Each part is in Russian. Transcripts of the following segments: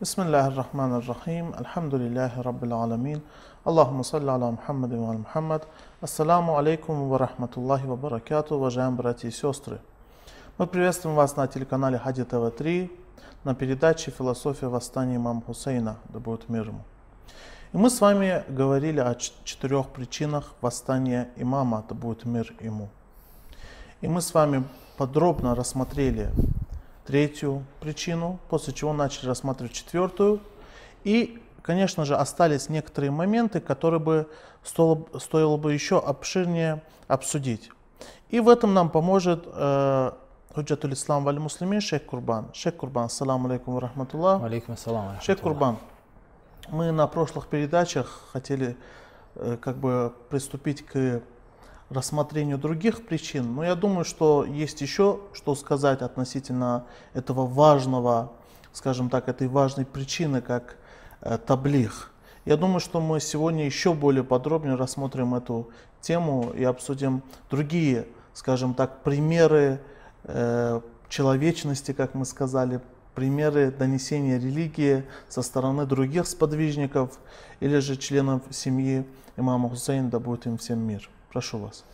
بسم الله الرحمن الرحيم الحمد لله رب العالمين اللهم صل على محمد وعلى محمد Ассаламу алейкум ва рахматуллахи ва баракату, уважаемые братья и сестры. Мы приветствуем вас на телеканале Хади ТВ-3 на передаче «Философия восстания имама Хусейна, да будет мир ему». И мы с вами говорили о четырех причинах восстания имама, да будет мир ему. И мы с вами подробно рассмотрели третью причину, после чего начали рассматривать четвертую. И, конечно же, остались некоторые моменты, которые бы стоило, стоило бы еще обширнее обсудить. И в этом нам поможет э, Худжатуль Ислам Вали Муслимин Шейх Курбан. Шейх Курбан, ассаламу алейкум ва рахматуллах. Алейкум ассалам. Шейх Курбан, мы на прошлых передачах хотели э, как бы приступить к рассмотрению других причин, но я думаю, что есть еще что сказать относительно этого важного, скажем так, этой важной причины, как э, таблих. Я думаю, что мы сегодня еще более подробно рассмотрим эту тему и обсудим другие, скажем так, примеры э, человечности, как мы сказали, примеры донесения религии со стороны других сподвижников или же членов семьи имама Хусейна, да будет им всем мир. Прошу вас.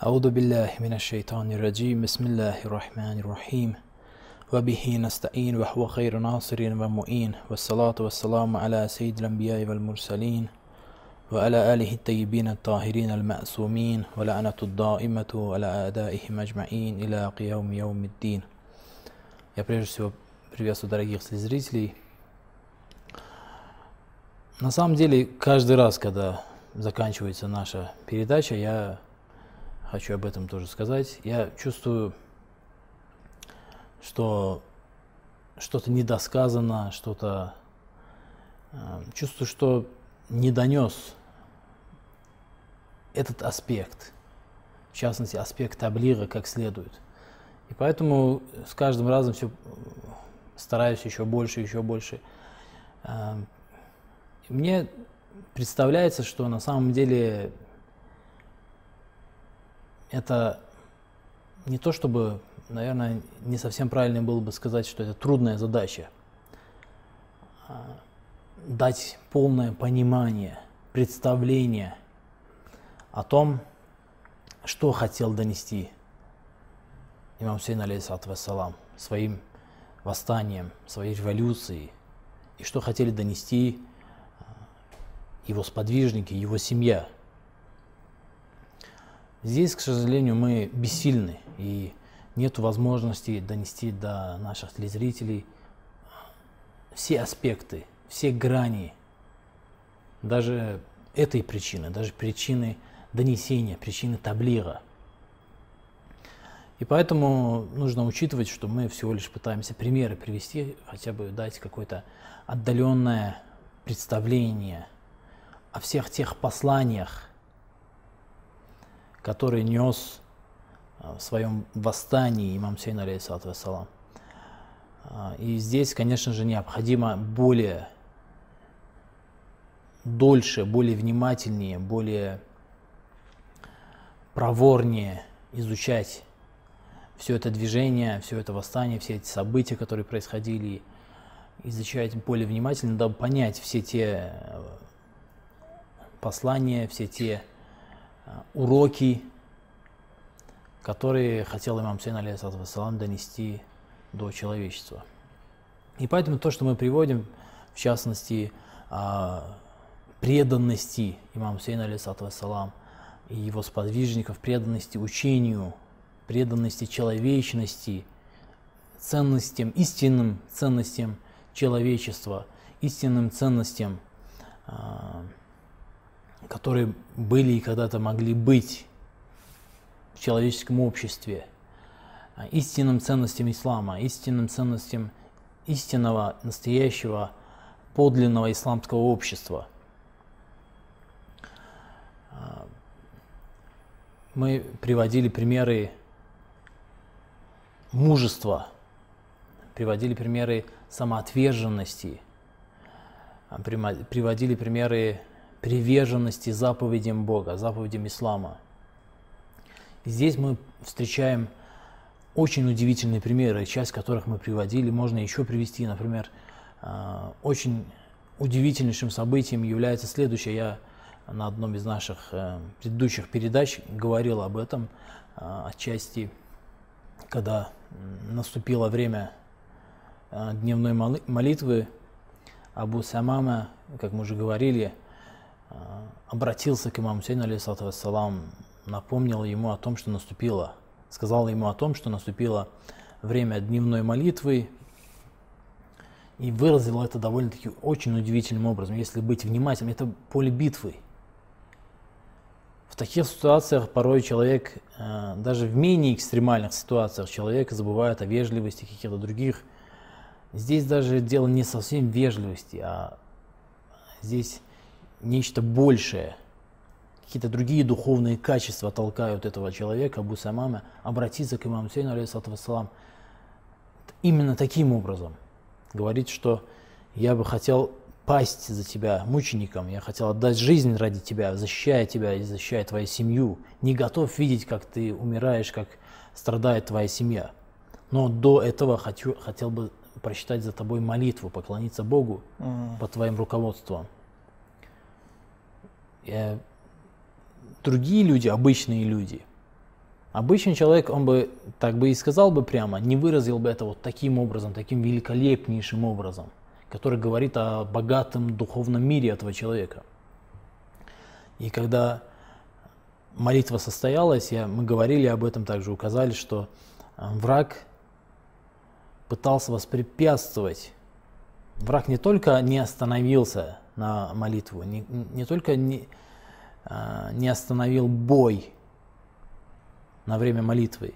أعوذ بالله من الشيطان الرجيم بسم الله الرحمن الرحيم وبه نستعين وهو خير ناصر ومؤين والصلاة والسلام على سيد الأنبياء والمرسلين وعلى آله الطيبين الطاهرين المأسومين ولعنة الدائمة على أعدائهم أجمعين إلى قيام يوم الدين Я прежде всего приветствую дорогих зрителей. На самом деле, каждый раз, когда заканчивается наша передача, я хочу об этом тоже сказать. Я чувствую, что что-то недосказано, что-то... Э, чувствую, что не донес этот аспект, в частности, аспект таблира как следует. И поэтому с каждым разом все стараюсь еще больше, еще больше. Э, мне представляется, что на самом деле это не то чтобы, наверное, не совсем правильно было бы сказать, что это трудная задача. А, дать полное понимание, представление о том, что хотел донести имам Сейн алейхиссалату вассалам своим восстанием, своей революцией, и что хотели донести его сподвижники, его семья. Здесь, к сожалению, мы бессильны, и нет возможности донести до наших телезрителей все аспекты, все грани, даже этой причины, даже причины донесения, причины таблира. И поэтому нужно учитывать, что мы всего лишь пытаемся примеры привести, хотя бы дать какое-то отдаленное представление – о всех тех посланиях, которые нес а, в своем восстании имам Сейн, алейхиссалату вассалам. А, и здесь, конечно же, необходимо более, дольше, более внимательнее, более проворнее изучать все это движение, все это восстание, все эти события, которые происходили, изучать более внимательно, дабы понять все те послания, все те а, уроки, которые хотел имам Сейн алейхиссалам донести до человечества. И поэтому то, что мы приводим, в частности, а, преданности имама Сейна алейхиссалам и его сподвижников, преданности учению, преданности человечности, ценностям, истинным ценностям человечества, истинным ценностям а, которые были и когда-то могли быть в человеческом обществе, а, истинным ценностям ислама, истинным ценностям истинного, настоящего, подлинного исламского общества. А, мы приводили примеры мужества, приводили примеры самоотверженности, а, приводили примеры приверженности заповедям Бога, заповедям Ислама. здесь мы встречаем очень удивительные примеры, часть которых мы приводили. Можно еще привести, например, э, очень удивительнейшим событием является следующее. Я на одном из наших э, предыдущих передач говорил об этом э, отчасти, когда наступило время дневной молитвы. Абу Самама, как мы уже говорили, обратился к имаму Сейну, алейхиссалам, напомнил ему о том, что наступило, сказал ему о том, что наступило время дневной молитвы, и выразил это довольно-таки очень удивительным образом. Если быть внимательным, это поле битвы. В таких ситуациях порой человек, э, даже в менее экстремальных ситуациях, человек забывает о вежливости каких-то других. Здесь даже дело не совсем вежливости, а здесь нечто большее. Какие-то другие духовные качества толкают этого человека, Абу Самама, обратиться к имаму Сейну, алейхиссалам, именно таким образом. Говорит, что я бы хотел пасть за тебя мучеником, я хотел отдать жизнь ради тебя, защищая тебя и защищая твою семью. Не готов видеть, как ты умираешь, как страдает твоя семья. Но до этого хочу, хотел бы прочитать за тобой молитву, поклониться Богу mm. под твоим руководством. Я... Другие люди, обычные люди, обычный человек, он бы так бы и сказал бы прямо, не выразил бы это вот таким образом, таким великолепнейшим образом – который говорит о богатом духовном мире этого человека. И когда молитва состоялась, я, мы говорили об этом также, указали, что э, враг пытался воспрепятствовать. Враг не только не остановился на молитву, не, не только не, э, не остановил бой на время молитвы,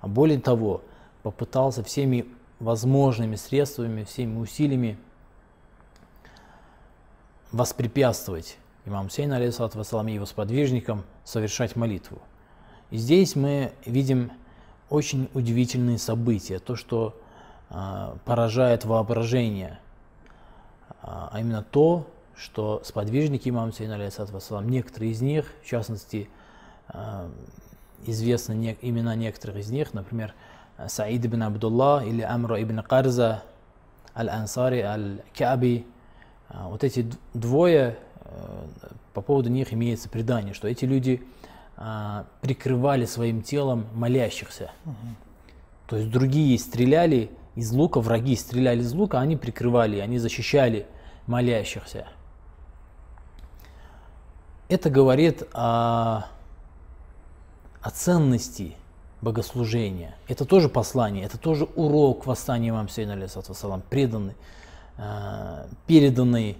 а более того, попытался всеми возможными средствами, всеми усилиями воспрепятствовать имам Сейн, алейхиссалату вассалам, и его сподвижникам совершать молитву. И здесь мы видим очень удивительные события, то, что э, поражает воображение, а, а именно то, что сподвижники имама Сейна, вассалам, некоторые из них, в частности, э, известны не, имена некоторых из них, например, Саид ибн Абдулла или Амра ибн Карза, Аль-Ансари, Аль-Каби, а, вот эти двое, э, по поводу них имеется предание, что эти люди а, прикрывали своим телом молящихся. Угу. То есть другие стреляли из лука, враги стреляли из лука, они прикрывали, они защищали молящихся. Это говорит о, о ценности богослужения. Это тоже послание, это тоже урок восстания имам Сейна, алейхиссалам, преданный Э, переданный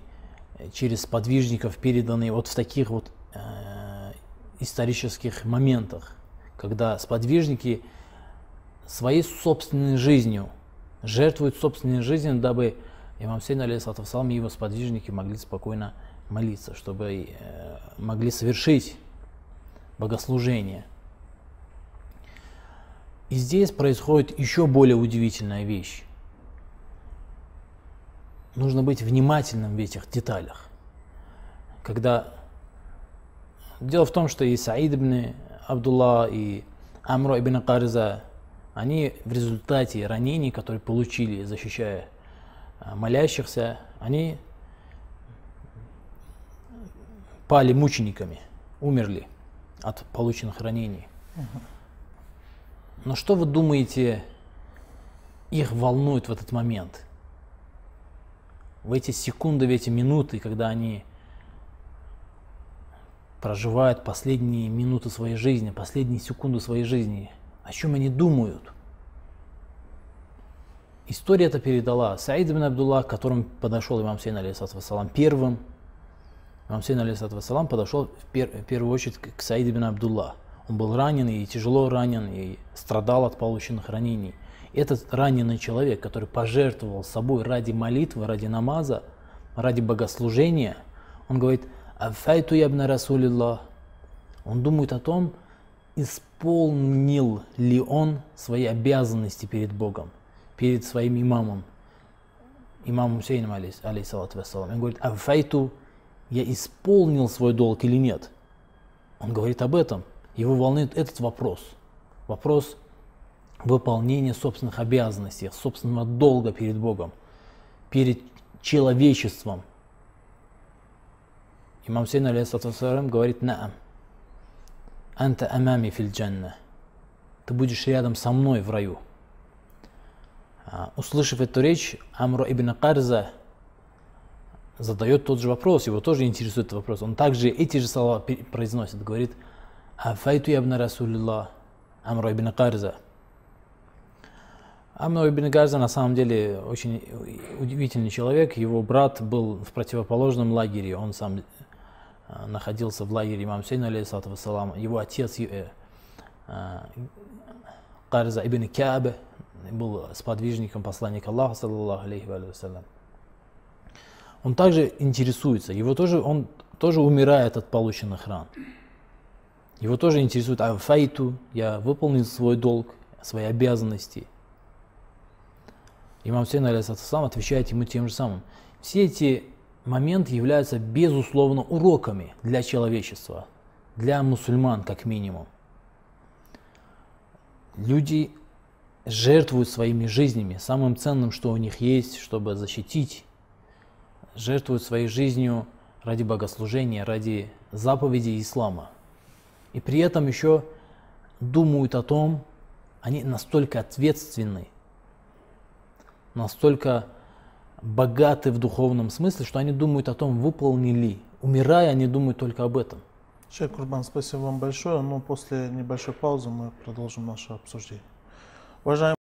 через подвижников, переданный вот в таких вот э, исторических моментах, когда сподвижники своей собственной жизнью жертвуют собственной жизнью, дабы имам Сейн, алейхиссалам, и его сподвижники могли спокойно молиться, чтобы э, могли совершить богослужение. И здесь происходит еще более удивительная вещь нужно быть внимательным в этих деталях. Когда Дело в том, что и Саид ибн Абдулла, и Амро ибн Карза, они в результате ранений, которые получили, защищая а, молящихся, они пали мучениками, умерли от полученных ранений. Но что вы думаете, их волнует в этот момент? в эти секунды, в эти минуты, когда они проживают последние минуты своей жизни, последние секунды своей жизни, о чем они думают. История это передала Саид ибн Абдулла, к которому подошел имам Сейн, алейхиссалам, первым. Имам Сейн, алейхиссалам, подошел в, пер, в первую очередь к Саид ибн Абдулла. Он был ранен и тяжело ранен, и страдал от полученных ранений этот раненый человек, который пожертвовал собой ради молитвы, ради намаза, ради богослужения, он говорит, «Афайту ябна Расулилlah». Он думает о том, исполнил ли он свои обязанности перед Богом, перед своим имамом, имамом Хусейном, алейхиссалату вассалам. Он говорит, «Афайту, я исполнил свой долг или нет?» Он говорит об этом. Его волнует этот вопрос. Вопрос выполнение собственных обязанностей, собственного долга перед Богом, перед человечеством. Имам Сейн алейхиссалам говорит «Наам, анта амами фил джанна». Ты будешь рядом со мной в раю. А, услышав эту речь, Амру ибн Карза задает тот же вопрос, его тоже интересует этот вопрос. Он также эти же слова произносит, говорит «Афайту ябна Расулилlah, Амру ибн Карза». Амну ибн Газа на самом деле очень удивительный человек. Его брат был в противоположном лагере. Он сам э, находился в лагере имам Сейна, алейхиссалату. Его отец э, э, Карза ибн Кябе был сподвижником посланника Аллаха, саллаллаху алейхи вассалям. Он также интересуется, его тоже, он тоже умирает от полученных ран. Его тоже интересует, а файту, я выполнил свой долг, свои обязанности. Имам Сейн алейсалам отвечает ему тем же самым. Все эти моменты являются безусловно уроками для человечества, для мусульман как минимум. Люди жертвуют своими жизнями, самым ценным, что у них есть, чтобы защитить, жертвуют своей жизнью ради богослужения, ради заповедей ислама. И при этом еще думают о том, они настолько ответственны, настолько богаты в духовном смысле, что они думают о том, выполнили. Умирая, они думают только об этом. Шейх Курбан, спасибо вам большое, но после небольшой паузы мы продолжим наше обсуждение. Уважаемые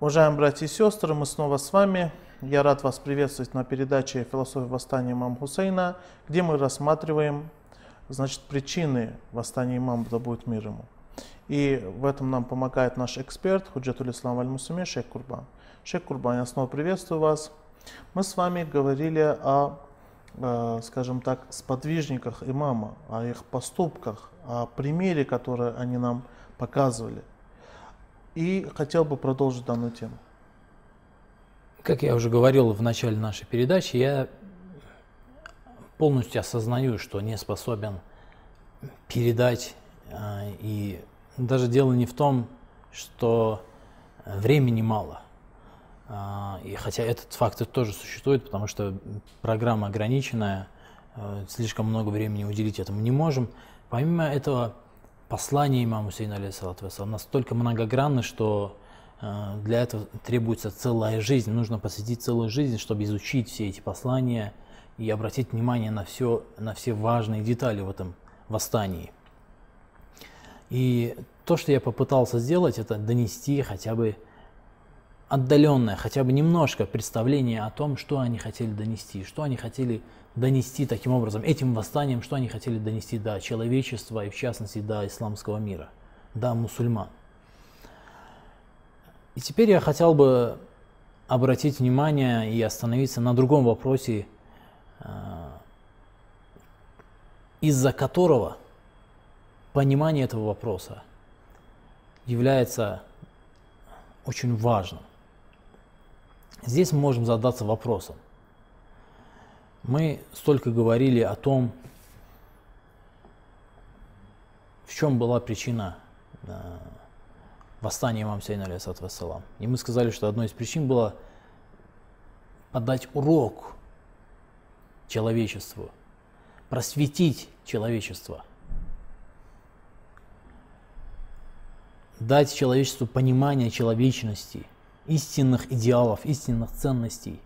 Уважаемые братья и сестры, мы снова с вами. Я рад вас приветствовать на передаче «Философия восстания имама Хусейна», где мы рассматриваем значит, причины восстания имама, да будет мир ему. И в этом нам помогает наш эксперт Худжатуль Ислам Аль-Мусуми, шейх Курбан. Шейх Курбан, я снова приветствую вас. Мы с вами говорили о, э, скажем так, сподвижниках имама, о их поступках, о примере, который они нам показывали. И хотел бы продолжить данную тему. Как я уже говорил в начале нашей передачи, я полностью осознаю, что не способен передать. А, и даже дело не в том, что времени мало. А, и хотя этот фактор тоже существует, потому что программа ограниченная, а, слишком много времени уделить этому не можем. Помимо этого, послание имама Хусейна, алейхиссалату настолько многогранно, что э, для этого требуется целая жизнь. Нужно посвятить целую жизнь, чтобы изучить все эти послания и обратить внимание на, все, на все важные детали в этом восстании. И то, что я попытался сделать, это донести хотя бы отдаленное, хотя бы немножко представление о том, что они хотели донести, что они хотели донести таким образом, этим восстанием, что они хотели донести до человечества и в частности до исламского мира, до мусульман. И теперь я хотел бы обратить внимание и остановиться на другом вопросе, э, из-за которого понимание этого вопроса является очень важным. Здесь мы можем задаться вопросом, мы столько говорили о том, в чем была причина э, восстания имам Сейна, алейсалам. И мы сказали, что одной из причин было подать урок человечеству, просветить человечество, дать человечеству понимание человечности, истинных идеалов, истинных ценностей.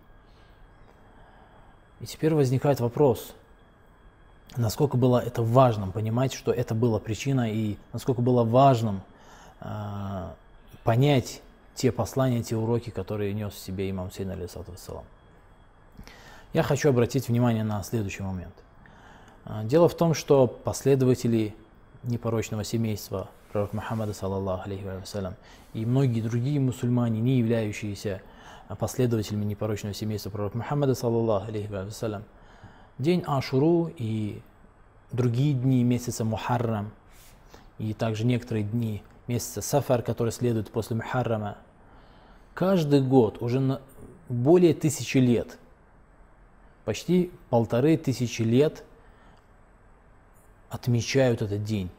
И теперь возникает вопрос, насколько было это важным понимать, что это была причина, и насколько было важным э, понять те послания, те уроки, которые нес в себе имам Сейн алейсалату Я хочу обратить внимание на следующий момент. А, дело в том, что последователи непорочного семейства пророка Мухаммада, саллаллаху алейхи вассалям, и многие другие мусульмане, не являющиеся последователями непорочного семейства пророка Мухаммада, саллаллаху алейхи вассалям, день Ашуру и другие дни месяца Мухаррам, и также некоторые дни месяца Сафар, который следует после Мухаррама, каждый год, уже на более тысячи лет, почти полторы тысячи лет отмечают этот день.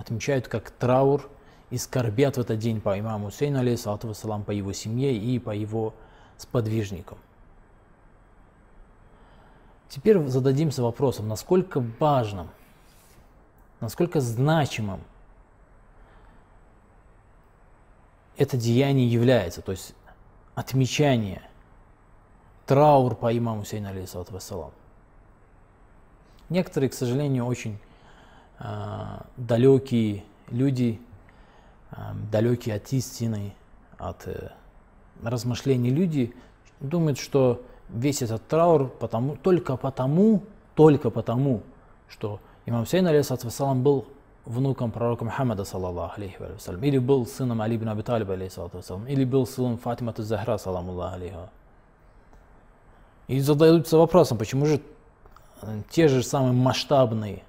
Отмечают как траур и скорбят в этот день по имаму Хусейну, алейхиссалату вассалам, по его семье и по его сподвижникам. Теперь зададимся вопросом, насколько важным, насколько значимым это деяние является, то есть отмечание, траур по имаму Сейна, алейхиссалату вассалам. Некоторые, к сожалению, очень далекие люди, э, далекие от истины, от э, размышлений люди думают, что весь этот траур потому, только потому, только потому, что имам Сейн, алейхиссалату вассалам, был внуком пророка Мухаммада, саллаллаху алейхи вассалям, или был сыном Али ибн Аби Талиба, или был сыном Фатима Захра, саламу алейха. И задаются вопросом, почему же э, те же самые масштабные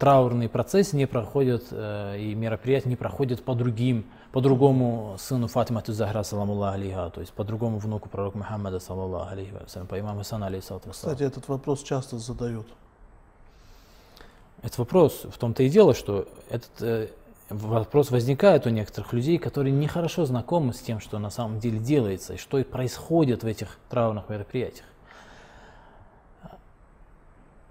траурные процессы не проходят э, и мероприятия не проходят по другим, по другому сыну Фатима Захра, саламу алейха, то есть по другому внуку пророка Мухаммада, саллаллаху алейхи вассалям, по имаму Хасану, алейхиссалату Кстати, этот вопрос часто задают. Это вопрос в том-то и дело, что этот э, вопрос возникает у некоторых людей, которые нехорошо знакомы с тем, что на самом деле делается и что и происходит в этих траурных мероприятиях.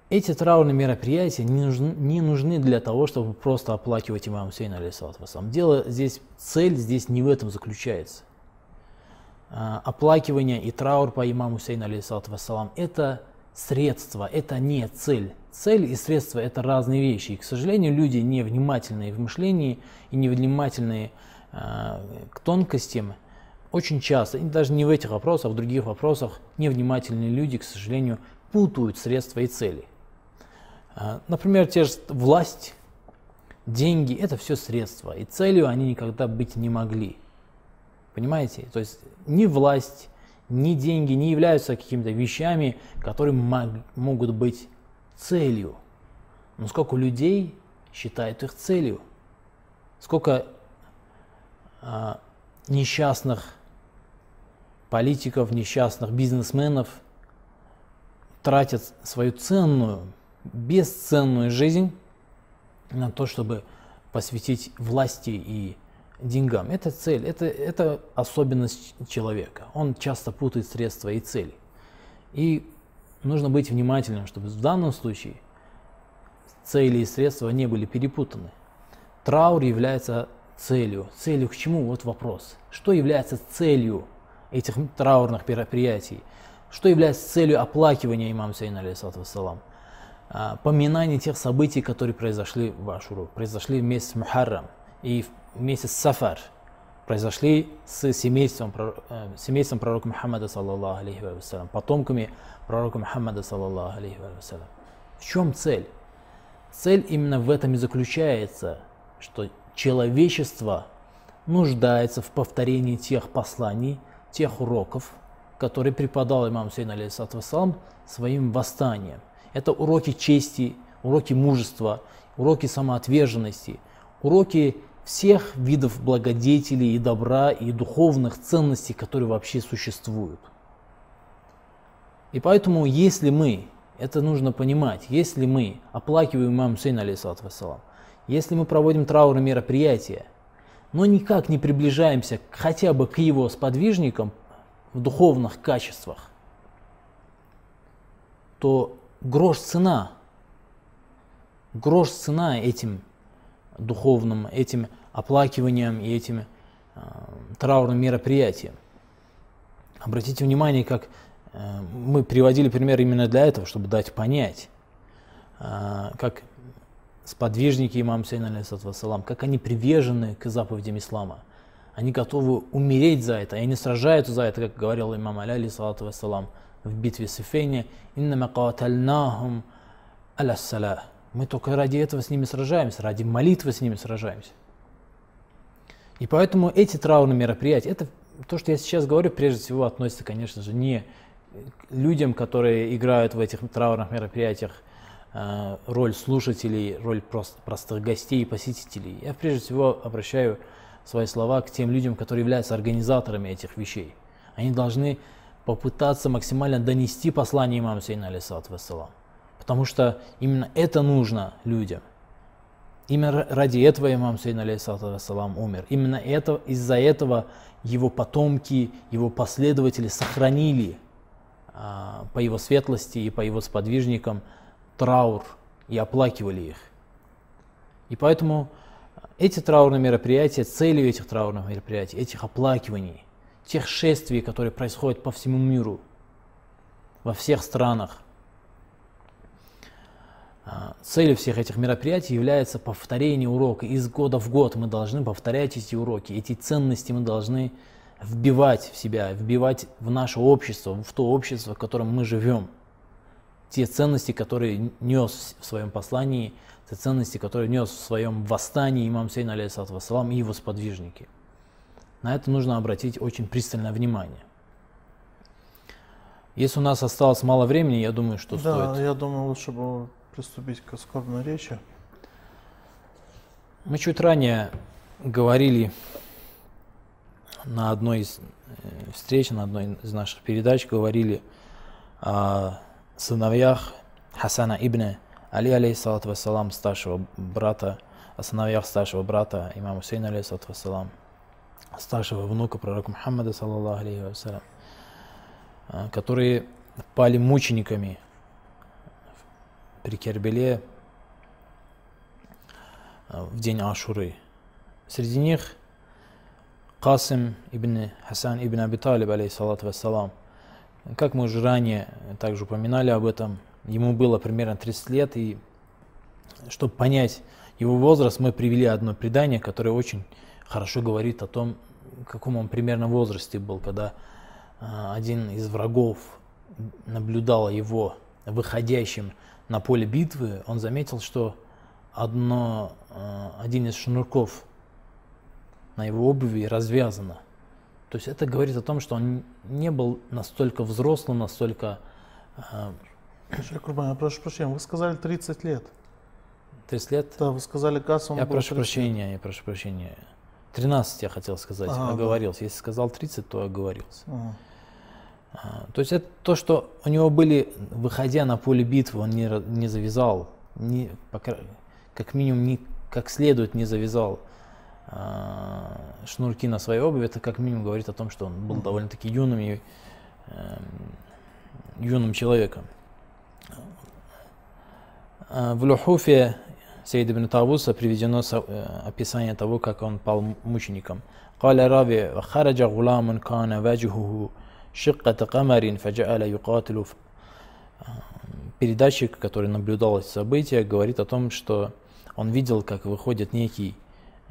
Эти траурные мероприятия не нужны, не нужны для того, чтобы просто оплакивать имам Сейна, алейсалату Дело здесь, цель здесь не в этом заключается. А, оплакивание и траур по имаму Сейна, алейсалату это средство, это не цель. Цель и средства – это разные вещи. И, к сожалению, люди невнимательные в мышлении и невнимательные э, к тонкостям очень часто, и даже не в этих вопросах, а в других вопросах, невнимательные люди, к сожалению, путают средства и цели. Э, например, те же власть, деньги – это все средства, и целью они никогда быть не могли. Понимаете? То есть ни власть, ни деньги не являются какими-то вещами, которые могут быть целью. Но сколько людей считают их целью? Сколько а, несчастных политиков, несчастных бизнесменов тратят свою ценную, бесценную жизнь на то, чтобы посвятить власти и деньгам. Это цель, это, это особенность человека. Он часто путает средства и цели. И нужно быть внимательным, чтобы в данном случае цели и средства не были перепутаны. Траур является целью. Целью к чему? Вот вопрос. Что является целью этих траурных мероприятий? Что является целью оплакивания имама Сейна, алейхиссалам? А, поминание тех событий, которые произошли в Ашуру, произошли в месяц Мухаррам и в месяц Сафар, произошли с семейством, э, семейством пророка Мухаммада, саллаллаху алейхи вассалям, потомками пророка Мухаммада, саллаллаху алейхи вассалям. В чем цель? Цель именно в этом и заключается, что человечество нуждается в повторении тех посланий, тех уроков, которые преподал имам Сейн алейхиссалам своим восстанием. Это уроки чести, уроки мужества, уроки самоотверженности, уроки всех видов благодетелей и добра и духовных ценностей, которые вообще существуют. И поэтому, если мы, это нужно понимать, если мы оплакиваем имам Сейна, алейсалам, если мы проводим траурные мероприятия, но никак не приближаемся хотя бы к его сподвижникам, в духовных качествах, то грош цена, грош цена этим духовным, этим оплакиванием и этим э, траурным мероприятием. Обратите внимание, как э, мы приводили пример именно для этого, чтобы дать понять, э, как сподвижники имам Сейна, алейсалам, как они привержены к заповедям ислама. Они готовы умереть за это, и они сражаются за это, как говорил имам Аля, алейсалату вассалам, в битве с Ифейне, «Иннама каватальнахум аля Мы только ради этого с ними сражаемся, ради молитвы с ними сражаемся. И поэтому эти траурные мероприятия, это то, что я сейчас говорю, прежде всего относится, конечно же, не к людям, которые играют в этих траурных мероприятиях э, роль слушателей, роль просто простых гостей и посетителей. Я прежде всего обращаю свои слова к тем людям, которые являются организаторами этих вещей. Они должны попытаться максимально донести послание имама Сейна, алейсалату вассалам. Потому что именно это нужно людям. Именно ради этого имам Сейн, алейхиссалату вассалам, умер. Именно это, из-за этого его потомки, его последователи сохранили а, по его светлости и по его сподвижникам траур и оплакивали их. И поэтому эти траурные мероприятия, целью этих траурных мероприятий, этих оплакиваний, тех шествий, которые происходят по всему миру, во всех странах – а, целью всех этих мероприятий является повторение урока. Из года в год мы должны повторять эти уроки. Эти ценности мы должны вбивать в себя, вбивать в наше общество, в то общество, в котором мы живем. Те ценности, которые нес в своем послании, те ценности, которые нес в своем восстании имам Сейн, алейхиссалату вассалам, и его сподвижники. На это нужно обратить очень пристальное внимание. Если у нас осталось мало времени, я думаю, что да, стоит... Да, я думаю, лучше бы приступить к скорбной речи. Мы чуть ранее говорили на одной из э, встреч, на одной из наших передач, говорили о сыновьях Хасана ибн Али, алейхиссалату вассалам, старшего брата, о сыновьях старшего брата имама Хусейна, алейхиссалату вассалам, старшего внука пророка Мухаммада, саллаллаху алейхи э, которые пали мучениками при Кербеле э, в день Ашуры. Среди них Касим ибн Хасан ибн Аби Талиб, алейхиссалату вассалам. Как мы уже ранее также упоминали об этом, ему было примерно 30 лет, и чтобы понять его возраст, мы привели одно предание, которое очень хорошо говорит о том, в каком он примерно возрасте был, когда э, один из врагов наблюдал его выходящим на поле битвы, он заметил, что одно, э, один из шнурков на его обуви развязано. То есть это говорит о том, что он не был настолько взрослым, настолько... Э, Курбан, я прошу прощения, вы сказали 30 лет. 30 лет? Да, вы сказали Гасу. Я прошу прощения, я прошу прощения. 13 я хотел сказать, ага, оговорился. Да. Если сказал 30, то оговорился. Ага. А, то есть это то, что у него были, выходя на поле битвы, он не, не завязал, не, как минимум не, как следует не завязал э, шнурки на своей обуви, это как минимум говорит о том, что он был довольно-таки юным и э, юным человеком. А, в Лухуфе Сейд ибн Тавуса приведено э, описание того, как он пал мучеником. قال راوي خرج غلام كان وجهه شقة قمر فجعل يقاتل Передатчик, который наблюдал эти события, говорит о том, что он видел, как выходит некий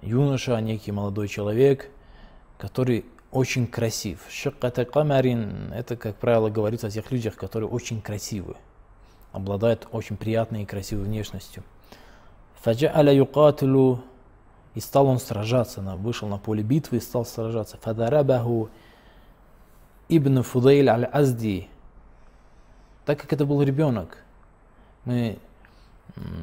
юноша, некий молодой человек, который очень красив. Шакката камарин – это, как правило, говорится о тех людях, которые очень красивы, обладают очень приятной и красивой внешностью. Фаджа'аля юкатилу и стал он сражаться, вышел на поле битвы и стал сражаться. Фадарабаху Ибн Фудейль аль-Азди, так как это был ребенок, мы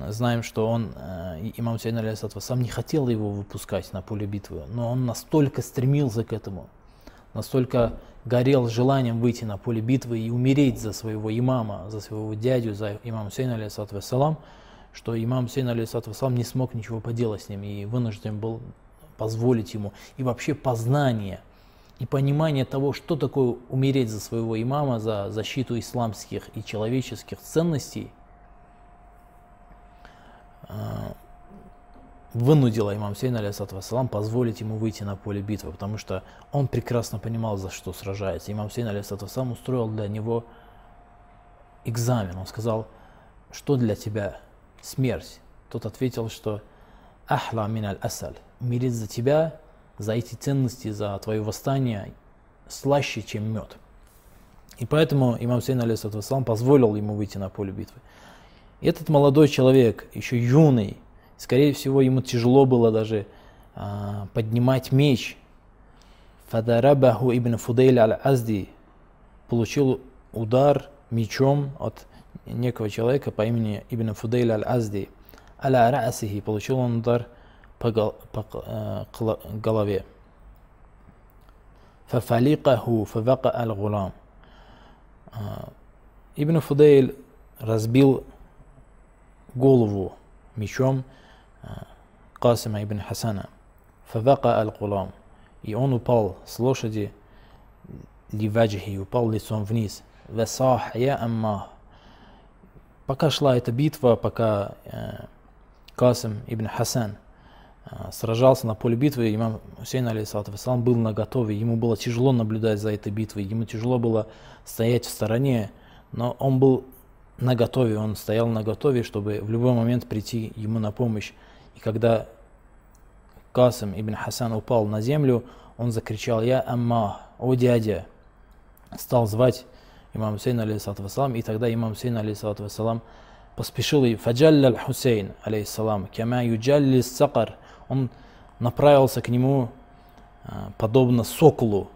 знаем, что он, э, имам Сейн алейхиссалату сам не хотел его выпускать на поле битвы, но он настолько стремился к этому, настолько горел желанием выйти на поле битвы и умереть за своего имама, за своего дядю, за имама Сейна вассалам, что имам Сейн вассалам не смог ничего поделать с ним и вынужден был позволить ему. И вообще познание – и понимание того, что такое умереть за своего имама, за защиту исламских и человеческих ценностей, а, вынудила имам Сейн, алейсалам, позволить ему выйти на поле битвы, потому что он прекрасно понимал, за что сражается. Имам Сейн, алейсалам, устроил для него экзамен. Он сказал, что для тебя смерть? Тот ответил, что ахла мин аль асаль, умереть за тебя, за эти ценности, за твое восстание слаще, чем мед. И поэтому имам Сейн, алейсалам, позволил ему выйти на поле битвы. И этот молодой человек, еще юный, Скорее всего, ему тяжело было даже а, поднимать меч. Фадарабаху ибн Фудейль аль-Азди получил удар мечом от некого человека по имени Ибн Фудейль аль-Азди. Аля ра'асихи получил он удар по, гол, по э, голове. Фафаликаху фавака аль-гулам. Ибн Фудейль разбил голову мечом Касима ибн Хасана. Фавака аль-Гулам. И он упал с лошади ливаджихи, упал лицом вниз. Васах я амма. Пока шла эта битва, пока э, Касим ибн Хасан э, сражался на поле битвы, имам Хусейн, алейхиссалам, был на готове. Ему было тяжело наблюдать за этой битвой, ему тяжело было стоять в стороне, но он был на готове, он стоял на готове, чтобы в любой момент прийти ему на помощь. И когда Касим ибн Хасан упал на землю, он закричал «Я Амма, о дядя!» Стал звать имам Хусейна, алейхиссалам, и тогда имам Хусейн, алейхиссалам, поспешил и «Фаджалля Хусейн, алейхиссалам, кама юджалли сакар». Он направился к нему а, подобно соколу,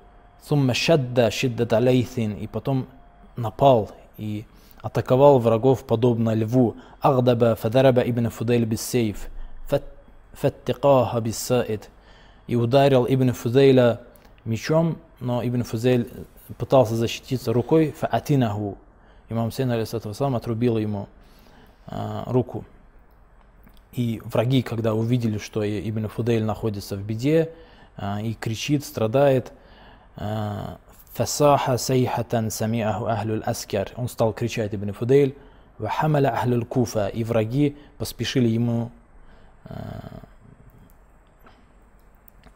сумма шадда шиддат алейхин, и потом напал и атаковал врагов подобно льву. Агдаба фадараба ибн Фудель биссейф. Фаттикаха биссаид. И ударил ибн Фудейля мечом, но ибн Фузель пытался защититься рукой, фаатинаху. Имам Сейн, алейсалам, отрубил ему э, руку. И враги, когда увидели, что Ибн Фудейль находится в беде э, и кричит, страдает, а, фасаха сейхатан самиаху ахлюль аскер. Он стал кричать Ибн Фудейль, вахамаля ахлюль куфа. И враги поспешили ему э,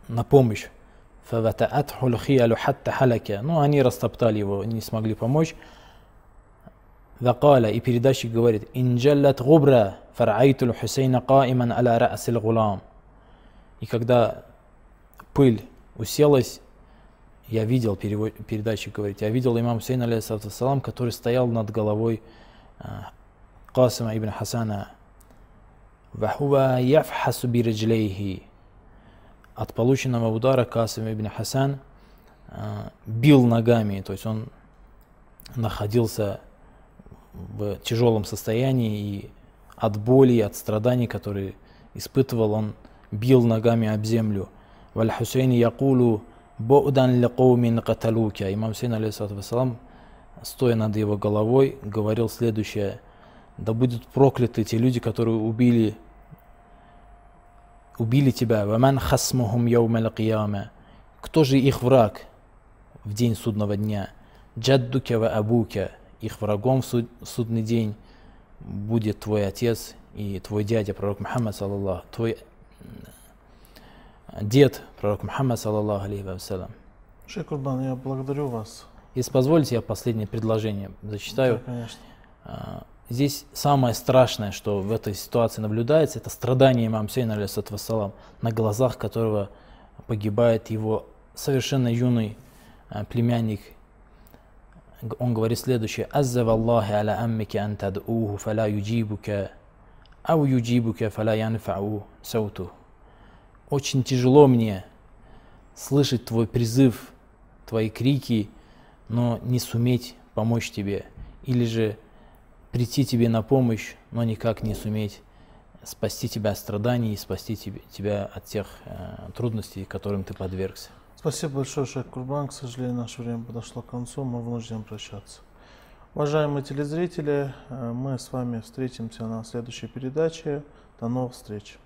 на помощь. фавата атхул хиялу хатта халака. Ну, они растоптали его, не смогли помочь. Вакала, и передатчик говорит, инджаллат губра фарайтул хусейна каиман аля раасил гулам. И когда пыль уселась, я видел, перевод, передатчик говорит, я видел имам Хусейн, алейсалам, который стоял над головой Касима ибн Хасана. Вахува яфхасу бирджлейхи. От полученного удара Касим ибн Хасан а, бил ногами, то есть он находился в тяжелом состоянии и от боли, от страданий, которые испытывал, он бил ногами об землю. Валь Хусейн якулу Боудан лекоумин каталука. Имам Сейн, алейхиссалам, стоя над его головой, говорил следующее. Да будут прокляты те люди, которые убили, убили тебя. Ваман хасмухум яумал кияма. Кто же их враг в день судного дня? Джаддука ва абука. Их врагом в суд, судный день будет твой отец и твой дядя, пророк Мухаммад, саллаллаху, твой дед, пророк Мухаммад, саллаллаху алейхи вассалям. Шейх Курбан, я благодарю вас. Если позволите, я последнее предложение зачитаю. Да, конечно. Здесь самое страшное, что в этой ситуации наблюдается, это страдание имама Сейна, вассалам, на глазах которого погибает его совершенно юный а, племянник. Он говорит следующее. «Азза валлахи аля аммики ан тад'уху фала юджибука, ау юджибука фала янфау сауту». Очень тяжело мне слышать твой призыв, твои крики, но не суметь помочь тебе. Или же прийти тебе на помощь, но никак не суметь спасти тебя от страданий и спасти тебя от тех э, трудностей, которым ты подвергся. Спасибо большое, Шейх Курбан. К сожалению, наше время подошло к концу, мы вынуждены прощаться. Уважаемые телезрители, э, мы с вами встретимся на следующей передаче. До новых встреч.